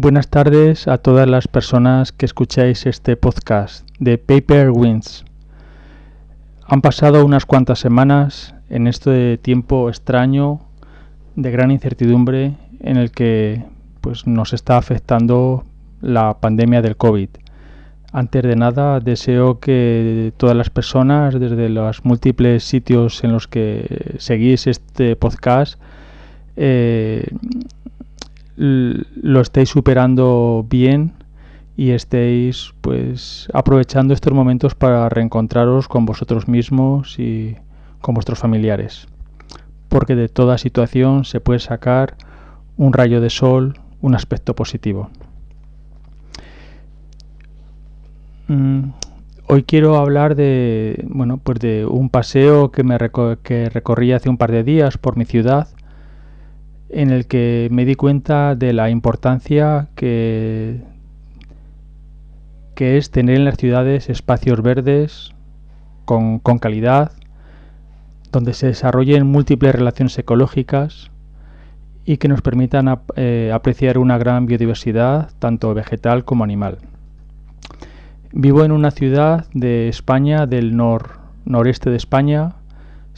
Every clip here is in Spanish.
Buenas tardes a todas las personas que escucháis este podcast de Paper Wins. Han pasado unas cuantas semanas en este tiempo extraño de gran incertidumbre en el que pues, nos está afectando la pandemia del COVID. Antes de nada, deseo que todas las personas, desde los múltiples sitios en los que seguís este podcast, eh, lo estéis superando bien y estéis pues aprovechando estos momentos para reencontraros con vosotros mismos y con vuestros familiares. Porque de toda situación se puede sacar un rayo de sol, un aspecto positivo. Mm, hoy quiero hablar de bueno pues de un paseo que me que recorrí hace un par de días por mi ciudad en el que me di cuenta de la importancia que, es tener en las ciudades espacios verdes con, calidad, donde se desarrollen múltiples relaciones ecológicas y que nos permitan eh, apreciar una gran biodiversidad, tanto vegetal como animal. Vivo en una ciudad de España, del noreste de España,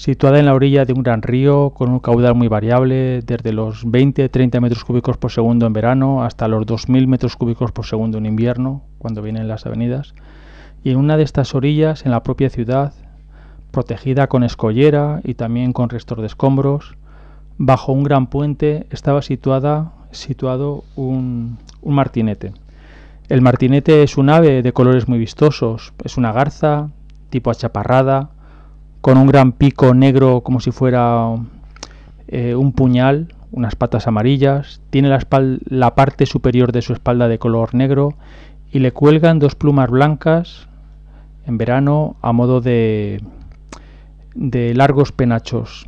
situada en la orilla de un gran río con un caudal muy variable, desde los 20-30 metros cúbicos por segundo en verano hasta los 2.000 metros cúbicos por segundo en invierno, cuando vienen las avenidas. Y en una de estas orillas, en la propia ciudad, protegida con escollera y también con restos de escombros, bajo un gran puente estaba situada, situado un, un martinete. El martinete es un ave de colores muy vistosos, es una garza tipo achaparrada, con un gran pico negro como si fuera eh, un puñal, unas patas amarillas, tiene la, la parte superior de su espalda de color negro y le cuelgan dos plumas blancas en verano a modo de, de largos penachos.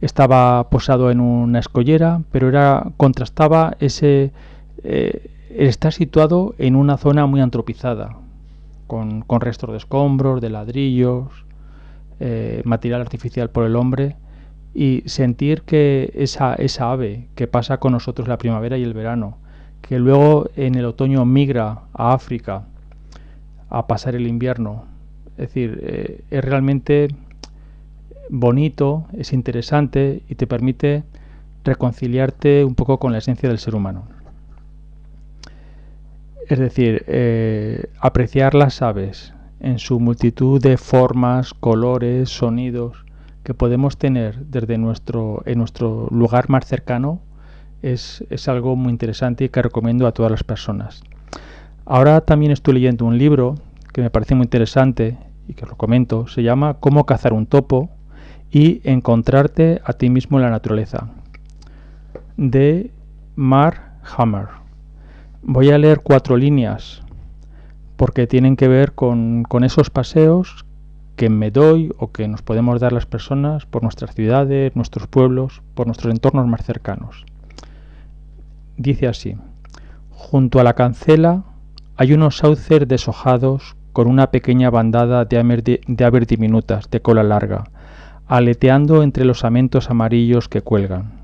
Estaba posado en una escollera, pero era contrastaba ese eh, está situado en una zona muy antropizada, con, con restos de escombros, de ladrillos, eh, material artificial por el hombre y sentir que esa, esa ave que pasa con nosotros la primavera y el verano, que luego en el otoño migra a África a pasar el invierno, es decir, eh, es realmente bonito, es interesante y te permite reconciliarte un poco con la esencia del ser humano. Es decir, eh, apreciar las aves, en su multitud de formas, colores, sonidos que podemos tener desde nuestro, en nuestro lugar más cercano, es, es algo muy interesante y que recomiendo a todas las personas. Ahora también estoy leyendo un libro que me parece muy interesante y que os lo comento. Se llama Cómo cazar un topo y encontrarte a ti mismo en la naturaleza, de Mar Hammer. Voy a leer cuatro líneas porque tienen que ver con, esos paseos que me doy o que nos podemos dar las personas por nuestras ciudades, nuestros pueblos, por nuestros entornos más cercanos. Dice así, junto a la cancela hay unos sauces deshojados con una pequeña bandada de, aves diminutas de cola larga, aleteando entre los amentos amarillos que cuelgan.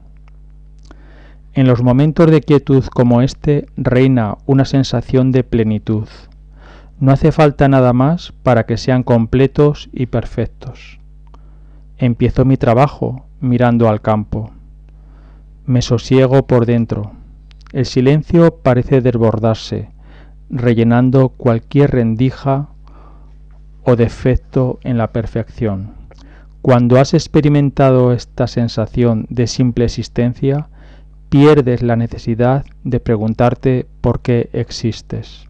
En los momentos de quietud como este reina una sensación de plenitud, no hace falta nada más para que sean completos y perfectos. Empiezo mi trabajo mirando al campo. Me sosiego por dentro. El silencio parece desbordarse, rellenando cualquier rendija o defecto en la perfección. Cuando has experimentado esta sensación de simple existencia, pierdes la necesidad de preguntarte por qué existes.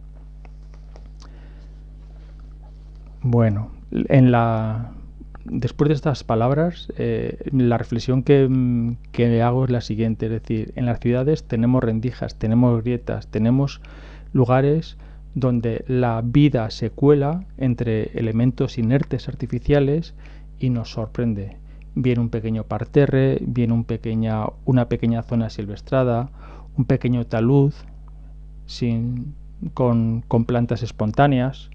Bueno, en la después de estas palabras, eh, la reflexión que, que, hago es la siguiente, es decir, en las ciudades tenemos rendijas, tenemos grietas, tenemos lugares donde la vida se cuela entre elementos inertes artificiales y nos sorprende. Viene un pequeño parterre, viene un pequeña, una pequeña zona silvestrada, un pequeño talud sin, con, con plantas espontáneas,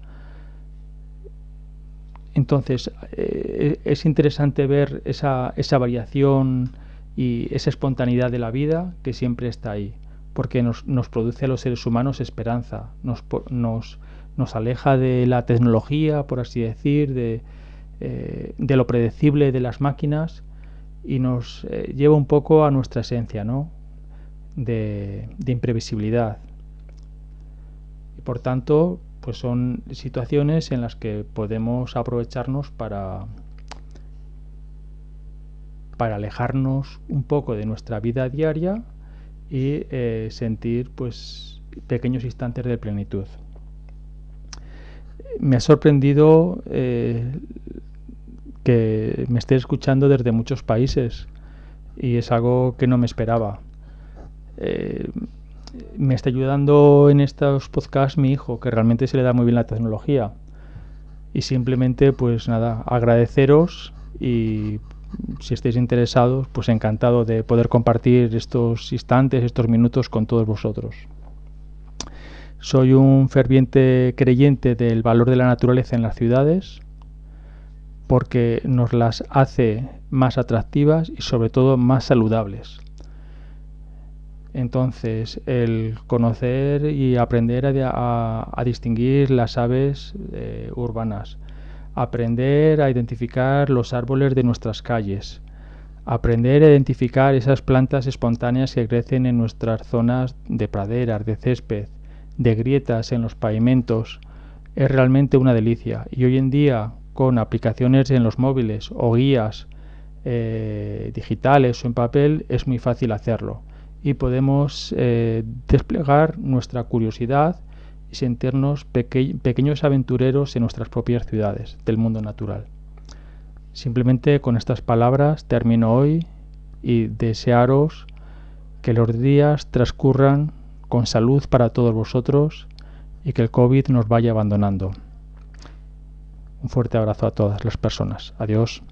entonces, eh, es interesante ver esa, esa variación y esa espontaneidad de la vida que siempre está ahí. porque nos, nos, produce a los seres humanos esperanza, nos, nos, nos, aleja de la tecnología, por así decir, de, eh, de lo predecible de las máquinas y nos eh, lleva un poco a nuestra esencia, ¿no? De, de imprevisibilidad. Y por tanto, pues son situaciones en las que podemos aprovecharnos para para alejarnos un poco de nuestra vida diaria y eh, sentir pues pequeños instantes de plenitud. Me ha sorprendido eh, que me esté escuchando desde muchos países y es algo que no me esperaba. Eh, me está ayudando en estos podcasts mi hijo, que realmente se le da muy bien la tecnología. Y simplemente, pues nada, agradeceros y si estáis interesados, pues encantado de poder compartir estos instantes, estos minutos con todos vosotros. Soy un ferviente creyente del valor de la naturaleza en las ciudades porque nos las hace más atractivas y sobre todo más saludables. Entonces, el conocer y aprender a, distinguir las aves eh, urbanas, aprender a identificar los árboles de nuestras calles, aprender a identificar esas plantas espontáneas que crecen en nuestras zonas de praderas, de césped, de grietas en los pavimentos, es realmente una delicia. Y hoy en día, con aplicaciones en los móviles o guías eh, digitales o en papel, es muy fácil hacerlo. Y podemos eh, desplegar nuestra curiosidad sentirnos pequeños aventureros en nuestras propias ciudades del mundo natural. Simplemente con estas palabras termino hoy y desearos que los días transcurran con salud para todos vosotros y que el COVID nos vaya abandonando. Un fuerte abrazo a todas las personas. Adiós.